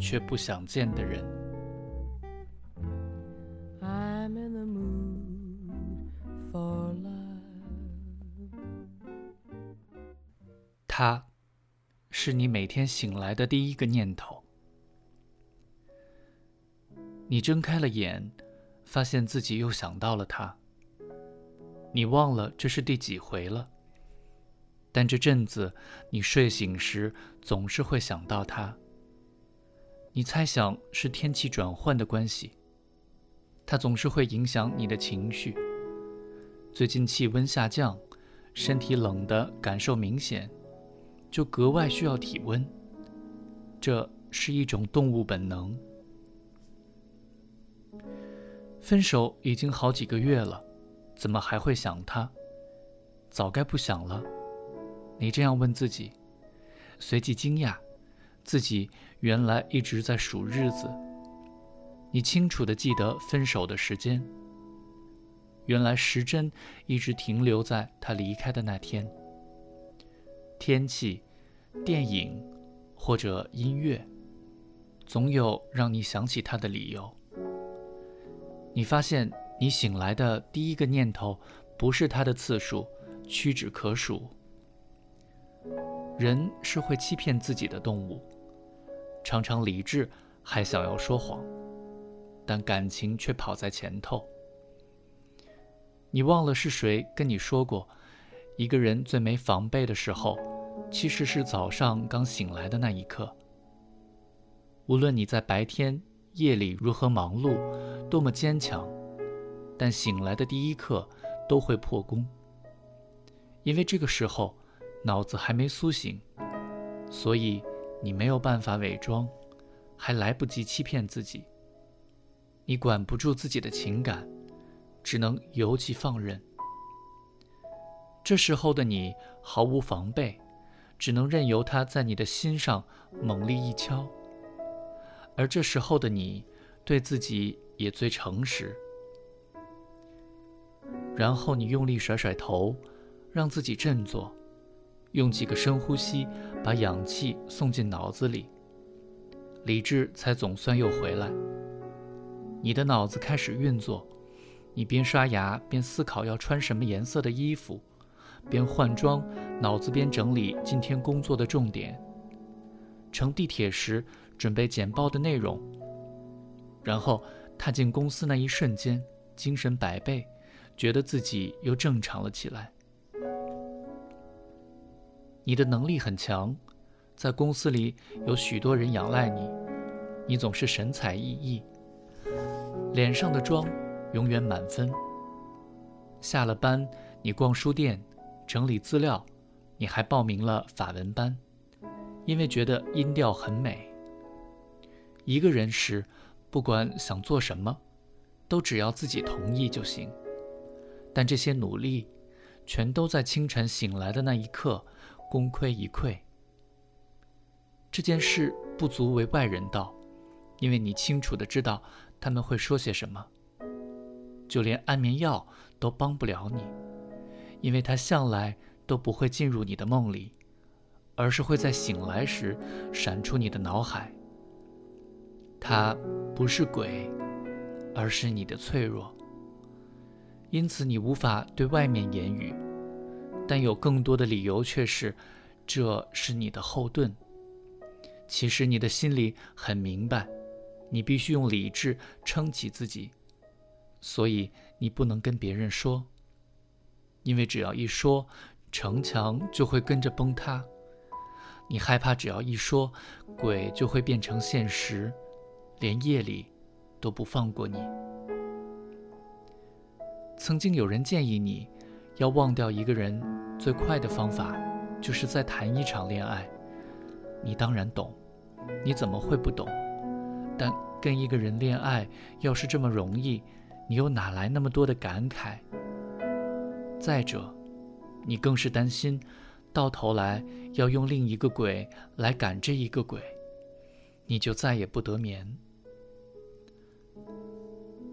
却不想见的人，他是你每天醒来的第一个念头。你睁开了眼，发现自己又想到了他。你忘了这是第几回了。但这阵子，你睡醒时总是会想到他。你猜想是天气转换的关系，它总是会影响你的情绪。最近气温下降，身体冷的感受明显，就格外需要体温。这是一种动物本能。分手已经好几个月了，怎么还会想他？早该不想了。你这样问自己，随即惊讶，自己原来一直在数日子。你清楚的记得分手的时间，原来时针一直停留在他离开的那天。天气、电影或者音乐，总有让你想起他的理由。你发现，你醒来的第一个念头不是他的次数，屈指可数。人是会欺骗自己的动物，常常理智还想要说谎，但感情却跑在前头。你忘了是谁跟你说过，一个人最没防备的时候，其实是早上刚醒来的那一刻。无论你在白天、夜里如何忙碌，多么坚强，但醒来的第一刻都会破功，因为这个时候。脑子还没苏醒，所以你没有办法伪装，还来不及欺骗自己。你管不住自己的情感，只能由其放任。这时候的你毫无防备，只能任由他在你的心上猛力一敲。而这时候的你，对自己也最诚实。然后你用力甩甩头，让自己振作。用几个深呼吸，把氧气送进脑子里，理智才总算又回来。你的脑子开始运作，你边刷牙边思考要穿什么颜色的衣服，边换装，脑子边整理今天工作的重点。乘地铁时准备简报的内容，然后踏进公司那一瞬间，精神百倍，觉得自己又正常了起来。你的能力很强，在公司里有许多人仰赖你，你总是神采奕奕，脸上的妆永远满分。下了班，你逛书店，整理资料，你还报名了法文班，因为觉得音调很美。一个人时，不管想做什么，都只要自己同意就行。但这些努力，全都在清晨醒来的那一刻。功亏一篑。这件事不足为外人道，因为你清楚的知道他们会说些什么。就连安眠药都帮不了你，因为他向来都不会进入你的梦里，而是会在醒来时闪出你的脑海。他不是鬼，而是你的脆弱。因此你无法对外面言语。但有更多的理由却是，这是你的后盾。其实你的心里很明白，你必须用理智撑起自己，所以你不能跟别人说，因为只要一说，城墙就会跟着崩塌。你害怕只要一说，鬼就会变成现实，连夜里都不放过你。曾经有人建议你。要忘掉一个人最快的方法，就是再谈一场恋爱。你当然懂，你怎么会不懂？但跟一个人恋爱要是这么容易，你又哪来那么多的感慨？再者，你更是担心，到头来要用另一个鬼来赶这一个鬼，你就再也不得眠。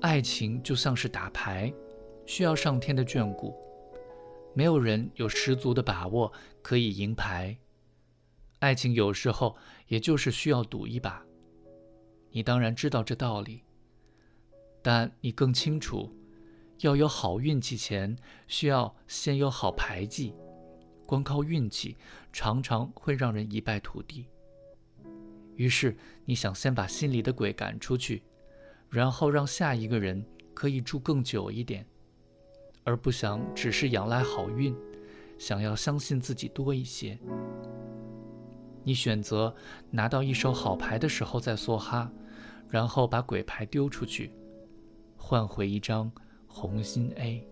爱情就像是打牌，需要上天的眷顾，没有人有十足的把握可以赢牌。爱情有时候也就是需要赌一把。你当然知道这道理，但你更清楚。要有好运气前，需要先有好牌技。光靠运气，常常会让人一败涂地。于是，你想先把心里的鬼赶出去，然后让下一个人可以住更久一点，而不想只是仰赖好运，想要相信自己多一些。你选择拿到一手好牌的时候再梭哈，然后把鬼牌丢出去，换回一张红心 a。